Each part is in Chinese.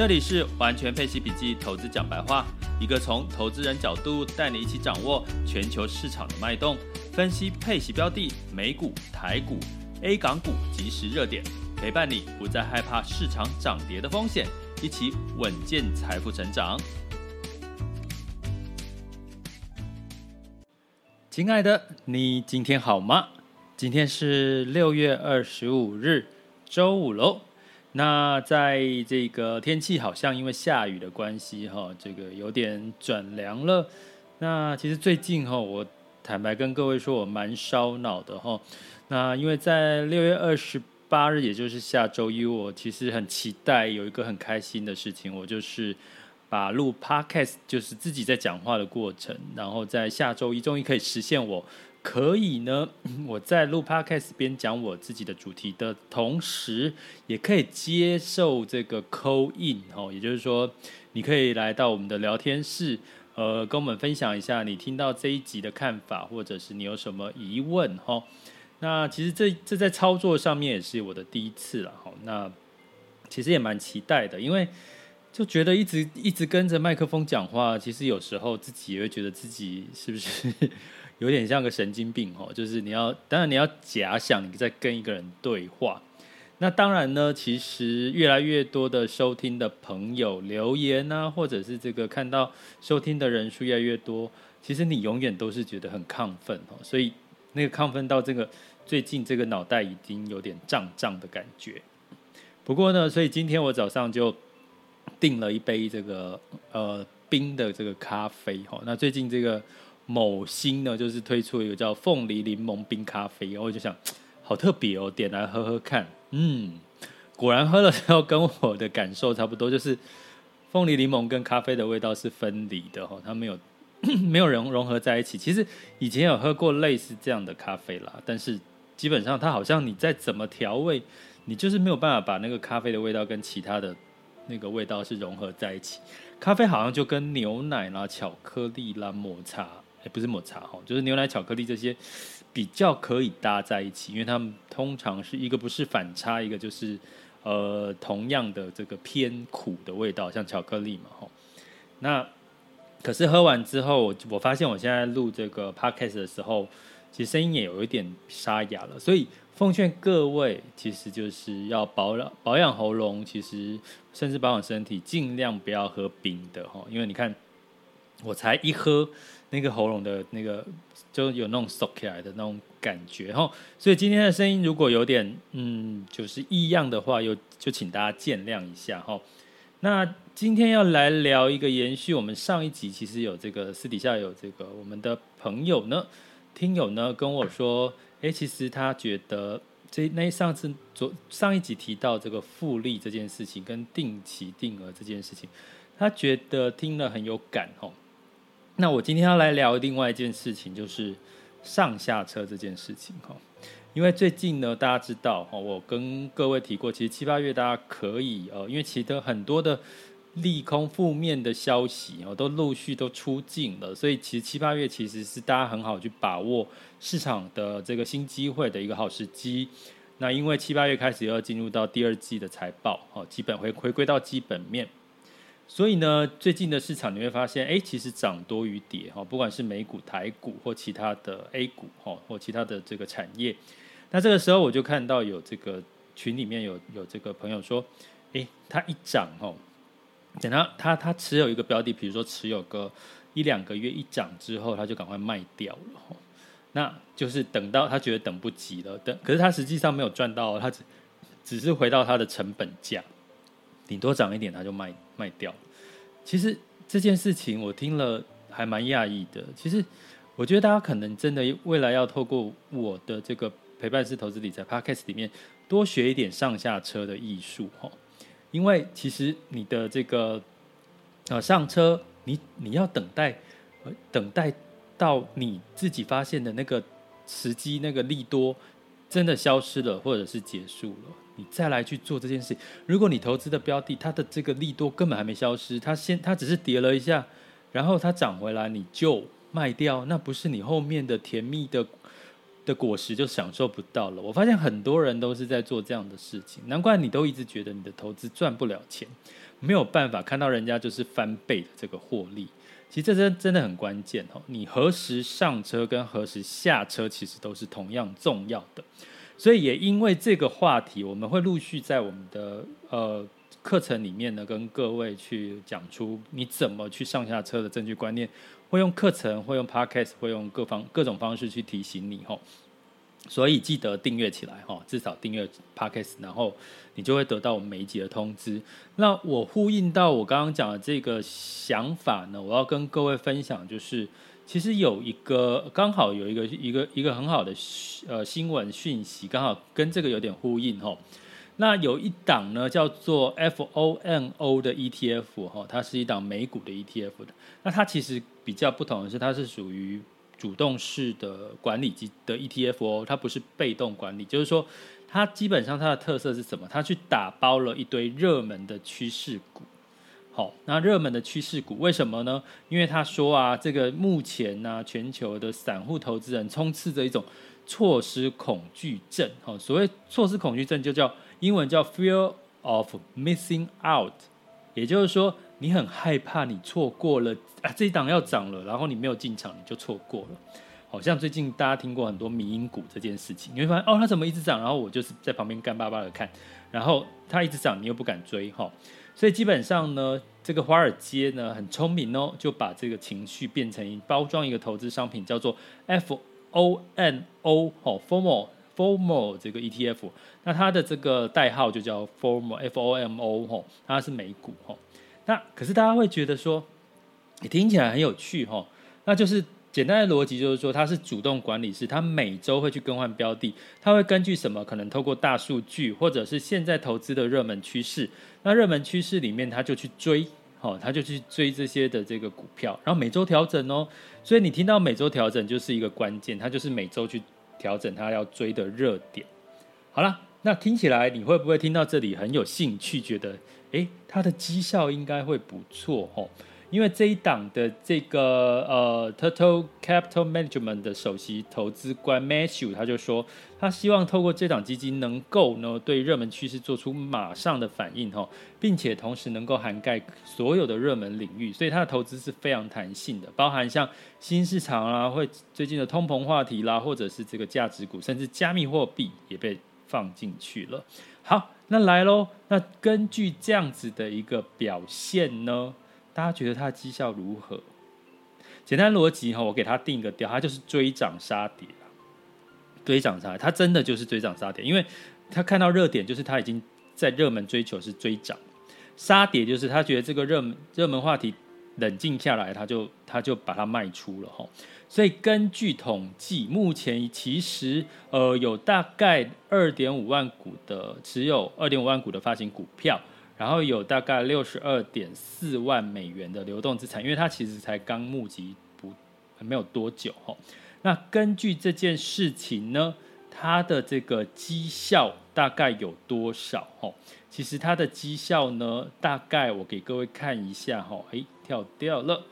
这里是完全配息笔记投资讲白话，一个从投资人角度带你一起掌握全球市场的脉动，分析配息标的、美股、台股、A 港股即时热点，陪伴你不再害怕市场涨跌的风险，一起稳健财富成长。亲爱的，你今天好吗？今天是六月二十五日，周五喽。那在这个天气好像因为下雨的关系哈，这个有点转凉了。那其实最近哈，我坦白跟各位说，我蛮烧脑的哈。那因为在六月二十八日，也就是下周一，我其实很期待有一个很开心的事情，我就是把录 Podcast，就是自己在讲话的过程，然后在下周一终于可以实现我。可以呢，我在录 Podcast 边讲我自己的主题的同时，也可以接受这个 call in 哦，也就是说，你可以来到我们的聊天室，呃，跟我们分享一下你听到这一集的看法，或者是你有什么疑问哈。那其实这这在操作上面也是我的第一次了哈。那其实也蛮期待的，因为就觉得一直一直跟着麦克风讲话，其实有时候自己也会觉得自己是不是？有点像个神经病哦，就是你要，当然你要假想你在跟一个人对话。那当然呢，其实越来越多的收听的朋友留言啊，或者是这个看到收听的人数越来越多，其实你永远都是觉得很亢奋哦。所以那个亢奋到这个最近这个脑袋已经有点胀胀的感觉。不过呢，所以今天我早上就订了一杯这个呃冰的这个咖啡哦。那最近这个。某星呢，就是推出一个叫凤梨柠檬冰咖啡，然后我就想，好特别哦，点来喝喝看，嗯，果然喝了之后跟我的感受差不多，就是凤梨柠檬跟咖啡的味道是分离的哈，它没有 没有融融合在一起。其实以前有喝过类似这样的咖啡啦，但是基本上它好像你再怎么调味，你就是没有办法把那个咖啡的味道跟其他的那个味道是融合在一起。咖啡好像就跟牛奶啦、巧克力啦、抹茶。也不是抹茶哈，就是牛奶、巧克力这些比较可以搭在一起，因为它们通常是一个不是反差，一个就是呃同样的这个偏苦的味道，像巧克力嘛哈。那可是喝完之后，我发现我现在录这个 podcast 的时候，其实声音也有一点沙哑了。所以奉劝各位，其实就是要保养保养喉咙，其实甚至保养身体，尽量不要喝冰的哈，因为你看我才一喝。那个喉咙的那个就有那种耸起来的那种感觉哈，所以今天的声音如果有点嗯就是异样的话，有就请大家见谅一下哈。那今天要来聊一个延续我们上一集，其实有这个私底下有这个我们的朋友呢，听友呢跟我说，哎，其实他觉得这那上次昨上一集提到这个复利这件事情跟定期定额这件事情，他觉得听了很有感哈。那我今天要来聊另外一件事情，就是上下车这件事情哈。因为最近呢，大家知道哈，我跟各位提过，其实七八月大家可以呃，因为其实很多的利空负面的消息哦，都陆续都出尽了，所以其实七八月其实是大家很好去把握市场的这个新机会的一个好时机。那因为七八月开始又要进入到第二季的财报哦，基本回回归到基本面。所以呢，最近的市场你会发现，哎，其实涨多于跌哈，不管是美股、台股或其他的 A 股哈，或其他的这个产业。那这个时候我就看到有这个群里面有有这个朋友说，哎，它一涨哈，等他他他持有一个标的，比如说持有个一两个月一涨之后，他就赶快卖掉了。那就是等到他觉得等不及了，等可是他实际上没有赚到，他只只是回到他的成本价。顶多涨一点，他就卖卖掉。其实这件事情我听了还蛮讶异的。其实我觉得大家可能真的未来要透过我的这个陪伴式投资理财 Podcast 里面多学一点上下车的艺术哈，因为其实你的这个呃上车，你你要等待，等待到你自己发现的那个时机，那个利多真的消失了，或者是结束了，你再来去做这件事。如果你投资的标的，它的这个利多根本还没消失，它先它只是跌了一下，然后它涨回来，你就卖掉，那不是你后面的甜蜜的的果实就享受不到了。我发现很多人都是在做这样的事情，难怪你都一直觉得你的投资赚不了钱，没有办法看到人家就是翻倍的这个获利。其实这真真的很关键哦，你何时上车跟何时下车，其实都是同样重要的。所以也因为这个话题，我们会陆续在我们的呃。课程里面呢，跟各位去讲出你怎么去上下车的正确观念，会用课程，会用 podcast，会用各方各种方式去提醒你吼。所以记得订阅起来哈，至少订阅 podcast，然后你就会得到我们每一集的通知。那我呼应到我刚刚讲的这个想法呢，我要跟各位分享，就是其实有一个刚好有一个一个一个很好的呃新闻讯息，刚好跟这个有点呼应吼。那有一档呢，叫做 FOMO 的 ETF 哈，它是一档美股的 ETF 的。那它其实比较不同的是，它是属于主动式的管理机的 ETF 哦，它不是被动管理。就是说，它基本上它的特色是什么？它去打包了一堆热门的趋势股。好，那热门的趋势股为什么呢？因为他说啊，这个目前呢、全球的散户投资人充斥着一种错失恐惧症。好，所谓错失恐惧症就叫。英文叫 fear of missing out，也就是说，你很害怕你错过了啊，这一档要涨了，然后你没有进场，你就错过了。好像最近大家听过很多迷因股这件事情，你会发现哦，它怎么一直涨，然后我就是在旁边干巴巴的看，然后它一直涨，你又不敢追哈。所以基本上呢，这个华尔街呢很聪明哦，就把这个情绪变成包装一个投资商品，叫做 F O M O 好 FOMO。FOMO 这个 ETF，那它的这个代号就叫 FOMO，F O M O 吼，它是美股吼。那可是大家会觉得说，你听起来很有趣吼，那就是简单的逻辑就是说，它是主动管理是，它每周会去更换标的，它会根据什么？可能透过大数据，或者是现在投资的热门趋势。那热门趋势里面，它就去追，吼，它就去追这些的这个股票，然后每周调整哦。所以你听到每周调整就是一个关键，它就是每周去。调整他要追的热点，好了，那听起来你会不会听到这里很有兴趣？觉得，诶，他的绩效应该会不错哦。因为这一档的这个呃，Total Capital Management 的首席投资官 Matthew 他就说，他希望透过这档基金能够呢对热门趋势做出马上的反应哈，并且同时能够涵盖所有的热门领域，所以他的投资是非常弹性的，包含像新市场啦，会最近的通膨话题啦，或者是这个价值股，甚至加密货币也被放进去了。好，那来喽，那根据这样子的一个表现呢？大家觉得它的绩效如何？简单逻辑哈，我给它定个调，它就是追涨杀跌，追涨杀，它真的就是追涨杀跌，因为他看到热点，就是他已经在热门追求是追涨，杀跌就是他觉得这个热门热门话题冷静下来，他就他就把它卖出了哈。所以根据统计，目前其实呃有大概二点五万股的持有二点五万股的发行股票。然后有大概六十二点四万美元的流动资产，因为它其实才刚募集不没有多久哈。那根据这件事情呢，它的这个绩效大概有多少哈？其实它的绩效呢，大概我给各位看一下哈。诶，跳掉了，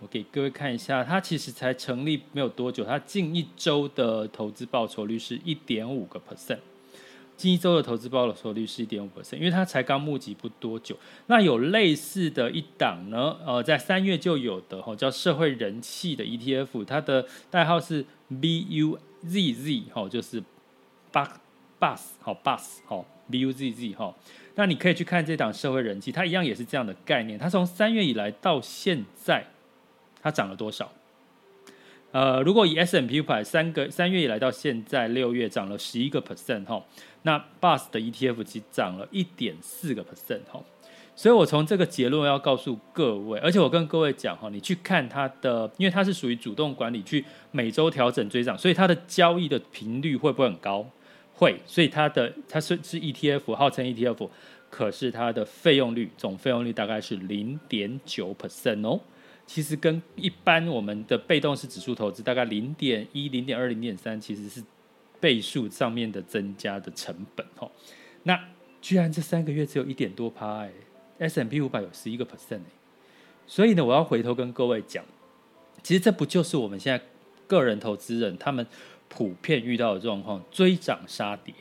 我给各位看一下，它其实才成立没有多久，它近一周的投资报酬率是一点五个 percent。近一周的投资报酬率是一点五 percent，因为它才刚募集不多久。那有类似的一档呢，呃，在三月就有的哈，叫社会人气的 ETF，它的代号是 BUZZ 哈，就是 Bus Bus 好 Bus 好 BUZZ 哈。那你可以去看这档社会人气，它一样也是这样的概念。它从三月以来到现在，它涨了多少？呃，如果以 S&P 五百三个三月以来到现在六月涨了十一个 percent 哈，那 Bus 的 ETF 其实涨了一点四个 percent 哈，所以我从这个结论要告诉各位，而且我跟各位讲哈，你去看它的，因为它是属于主动管理，去每周调整追涨，所以它的交易的频率会不会很高？会，所以它的它是是 ETF，号称 ETF，可是它的费用率总费用率大概是零点九 percent 哦。其实跟一般我们的被动式指数投资大概零点一、零点二、零点三，其实是倍数上面的增加的成本哦。那居然这三个月只有一点多趴哎，S M P 五百有十一个 percent 哎，所以呢，我要回头跟各位讲，其实这不就是我们现在个人投资人他们普遍遇到的状况，追涨杀跌。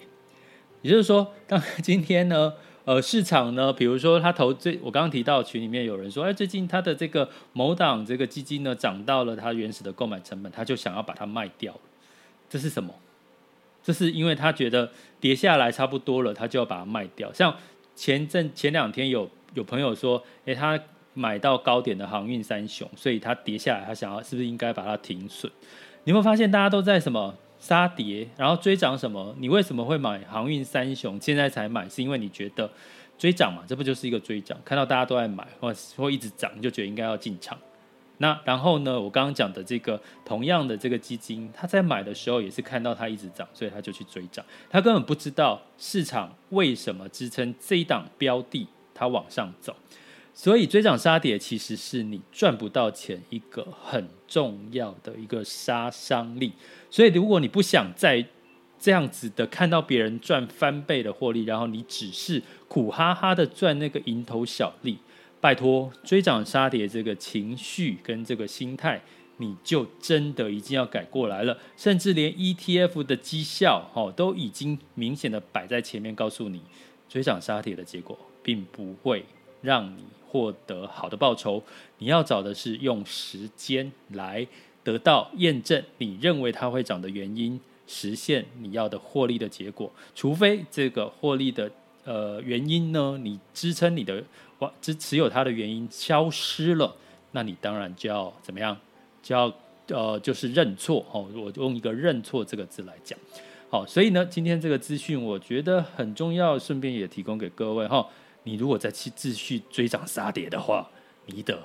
也就是说，当今天呢。呃，市场呢，比如说他投最，我刚刚提到群里面有人说，哎，最近他的这个某档这个基金呢，涨到了他原始的购买成本，他就想要把它卖掉。这是什么？这是因为他觉得跌下来差不多了，他就要把它卖掉。像前阵前两天有有朋友说，哎，他买到高点的航运三雄，所以他跌下来，他想要是不是应该把它停损？你有没有发现大家都在什么？杀跌，然后追涨什么？你为什么会买航运三雄？现在才买，是因为你觉得追涨嘛？这不就是一个追涨？看到大家都在买，或或一直涨，你就觉得应该要进场。那然后呢？我刚刚讲的这个同样的这个基金，他在买的时候也是看到它一直涨，所以他就去追涨。他根本不知道市场为什么支撑这一档标的，它往上走。所以追涨杀跌其实是你赚不到钱一个很重要的一个杀伤力。所以如果你不想再这样子的看到别人赚翻倍的获利，然后你只是苦哈哈的赚那个蝇头小利，拜托追涨杀跌这个情绪跟这个心态，你就真的已经要改过来了。甚至连 ETF 的绩效哦都已经明显的摆在前面，告诉你追涨杀跌的结果并不会让你。获得好的报酬，你要找的是用时间来得到验证，你认为它会涨的原因，实现你要的获利的结果。除非这个获利的呃原因呢，你支撑你的哇支持有它的原因消失了，那你当然就要怎么样？就要呃就是认错哦。我用一个认错这个字来讲。好，所以呢，今天这个资讯我觉得很重要，顺便也提供给各位哈。你如果再去继续追涨杀跌的话，你的，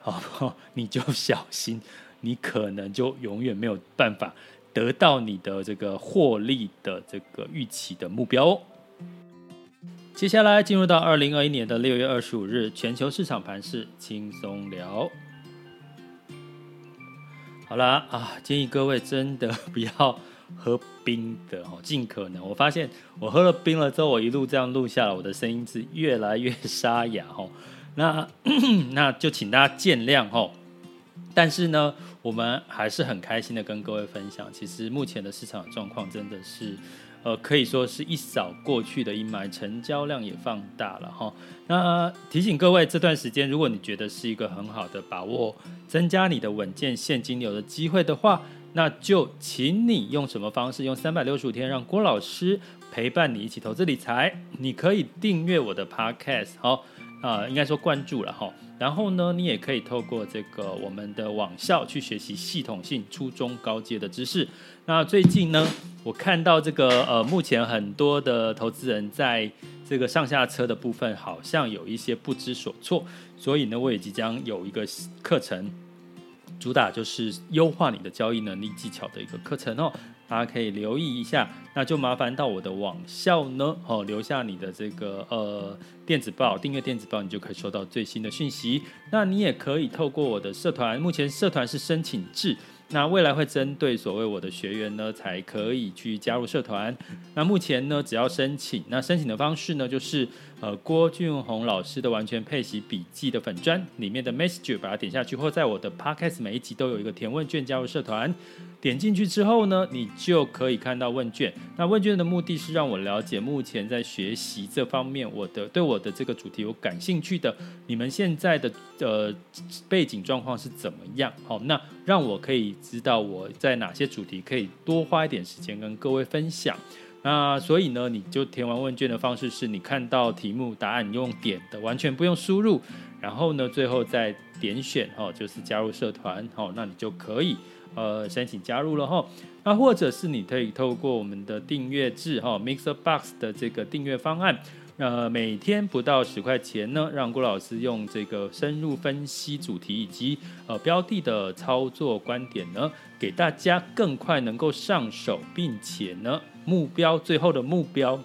好，你就小心，你可能就永远没有办法得到你的这个获利的这个预期的目标哦。接下来进入到二零二一年的六月二十五日，全球市场盘势轻松聊。好啦，啊，建议各位真的不要。喝冰的哦，尽可能。我发现我喝了冰了之后，我一路这样录下来，我的声音是越来越沙哑哦。那 那就请大家见谅哦。但是呢，我们还是很开心的跟各位分享，其实目前的市场状况真的是，呃，可以说是一扫过去的阴霾，成交量也放大了哈。那提醒各位，这段时间如果你觉得是一个很好的把握，增加你的稳健现金流的机会的话。那就请你用什么方式？用三百六十五天让郭老师陪伴你一起投资理财。你可以订阅我的 Podcast，好啊、应该说关注了哈。然后呢，你也可以透过这个我们的网校去学习系统性初中高阶的知识。那最近呢，我看到这个呃，目前很多的投资人在这个上下车的部分好像有一些不知所措，所以呢，我也即将有一个课程。主打就是优化你的交易能力技巧的一个课程哦，大家可以留意一下。那就麻烦到我的网校呢，哦，留下你的这个呃电子报，订阅电子报，你就可以收到最新的讯息。那你也可以透过我的社团，目前社团是申请制。那未来会针对所谓我的学员呢，才可以去加入社团。那目前呢，只要申请，那申请的方式呢，就是呃郭俊宏老师的完全配习笔记的粉砖里面的 message，把它点下去，或在我的 podcast 每一集都有一个填问卷，加入社团。点进去之后呢，你就可以看到问卷。那问卷的目的是让我了解目前在学习这方面，我的对我的这个主题有感兴趣的，你们现在的呃背景状况是怎么样？好，那让我可以知道我在哪些主题可以多花一点时间跟各位分享。那所以呢，你就填完问卷的方式是你看到题目答案，你用点的，完全不用输入。然后呢，最后再点选哦，就是加入社团哦，那你就可以。呃，申请加入了哈，那或者是你可以透过我们的订阅制哈，Mixer Box 的这个订阅方案，呃，每天不到十块钱呢，让郭老师用这个深入分析主题以及呃标的的操作观点呢，给大家更快能够上手，并且呢，目标最后的目标，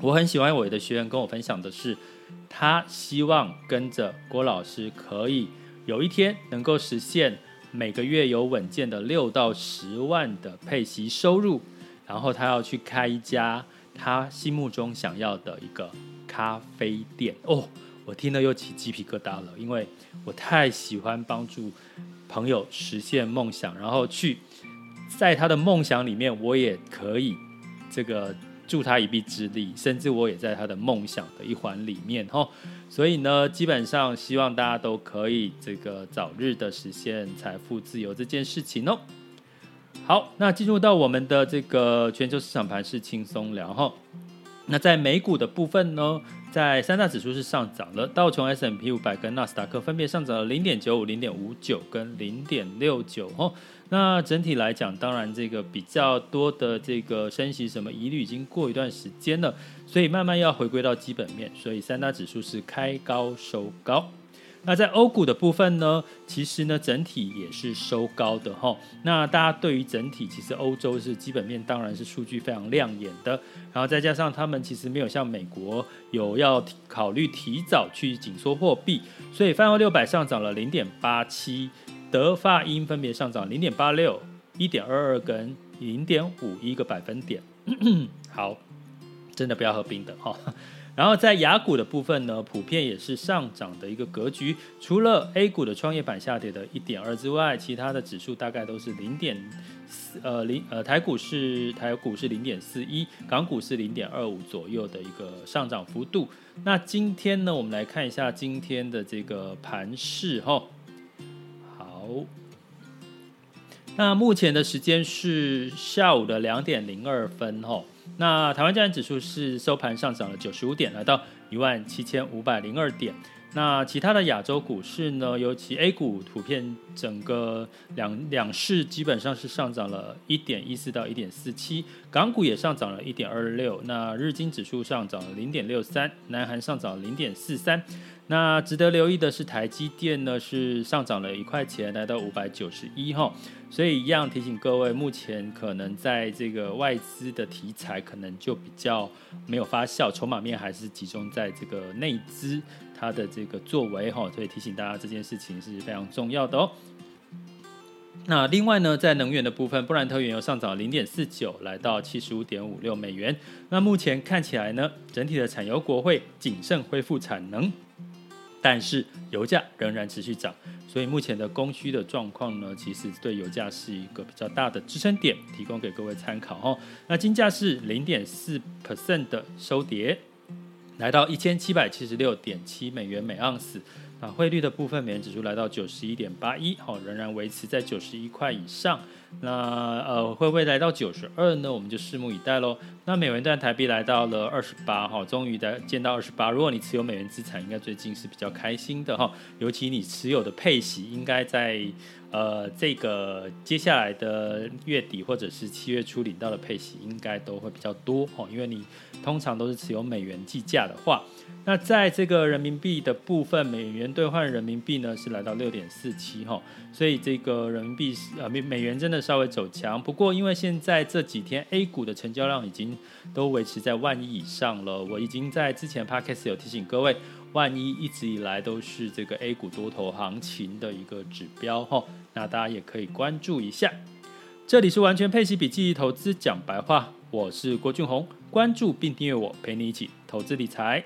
我很喜欢我的学员跟我分享的是，他希望跟着郭老师可以有一天能够实现每个月有稳健的六到十万的配息收入，然后他要去开一家。他心目中想要的一个咖啡店哦，我听了又起鸡皮疙瘩了，因为我太喜欢帮助朋友实现梦想，然后去在他的梦想里面，我也可以这个助他一臂之力，甚至我也在他的梦想的一环里面哦。所以呢，基本上希望大家都可以这个早日的实现财富自由这件事情哦。好，那进入到我们的这个全球市场盘是轻松聊哈。那在美股的部分呢，在三大指数是上涨了，道琼 S M P 五百跟纳斯达克分别上涨了零点九五、零点五九跟零点六九哈。那整体来讲，当然这个比较多的这个升息什么疑虑已经过一段时间了，所以慢慢要回归到基本面，所以三大指数是开高收高。那在欧股的部分呢，其实呢整体也是收高的哈。那大家对于整体，其实欧洲是基本面当然是数据非常亮眼的，然后再加上他们其实没有像美国有要考虑提早去紧缩货币，所以泛欧六百上涨了零点八七，德法英分别上涨零点八六、一点二二跟零点五一个百分点。好，真的不要喝冰的哈。然后在雅股的部分呢，普遍也是上涨的一个格局。除了 A 股的创业板下跌的一点二之外，其他的指数大概都是零点四呃零呃台股是台股是零点四一，港股是零点二五左右的一个上涨幅度。那今天呢，我们来看一下今天的这个盘势哈。好，那目前的时间是下午的两点零二分哈。那台湾加权指数是收盘上涨了九十五点，来到一万七千五百零二点。那其他的亚洲股市呢，尤其 A 股普遍整个两两市基本上是上涨了一点一四到一点四七，港股也上涨了一点二六。那日经指数上涨了零点六三，南韩上涨零点四三。那值得留意的是，台积电呢是上涨了一块钱，来到五百九十一哈。所以一样提醒各位，目前可能在这个外资的题材可能就比较没有发酵，筹码面还是集中在这个内资它的这个作为哈。所以提醒大家这件事情是非常重要的哦。那另外呢，在能源的部分，布兰特原油上涨零点四九，来到七十五点五六美元。那目前看起来呢，整体的产油国会谨慎恢复产能。但是油价仍然持续涨，所以目前的供需的状况呢，其实对油价是一个比较大的支撑点，提供给各位参考哈。那金价是零点四 percent 的收跌，来到一千七百七十六点七美元每盎司。啊，汇率的部分，美元指数来到九十一点八一，好，仍然维持在九十一块以上。那呃，会不会来到九十二呢？我们就拭目以待喽。那美元兑台币来到了二十八，哈，终于在见到二十八。如果你持有美元资产，应该最近是比较开心的哈，尤其你持有的配息，应该在。呃，这个接下来的月底或者是七月初领到的配息应该都会比较多哦，因为你通常都是持有美元计价的话，那在这个人民币的部分，美元兑换人民币呢是来到六点四七哈，所以这个人民币呃美美元真的稍微走强，不过因为现在这几天 A 股的成交量已经都维持在万亿以上了，我已经在之前 Podcast 有提醒各位。万一一直以来都是这个 A 股多头行情的一个指标哈，那大家也可以关注一下。这里是完全配奇笔记投资讲白话，我是郭俊宏，关注并订阅我，陪你一起投资理财。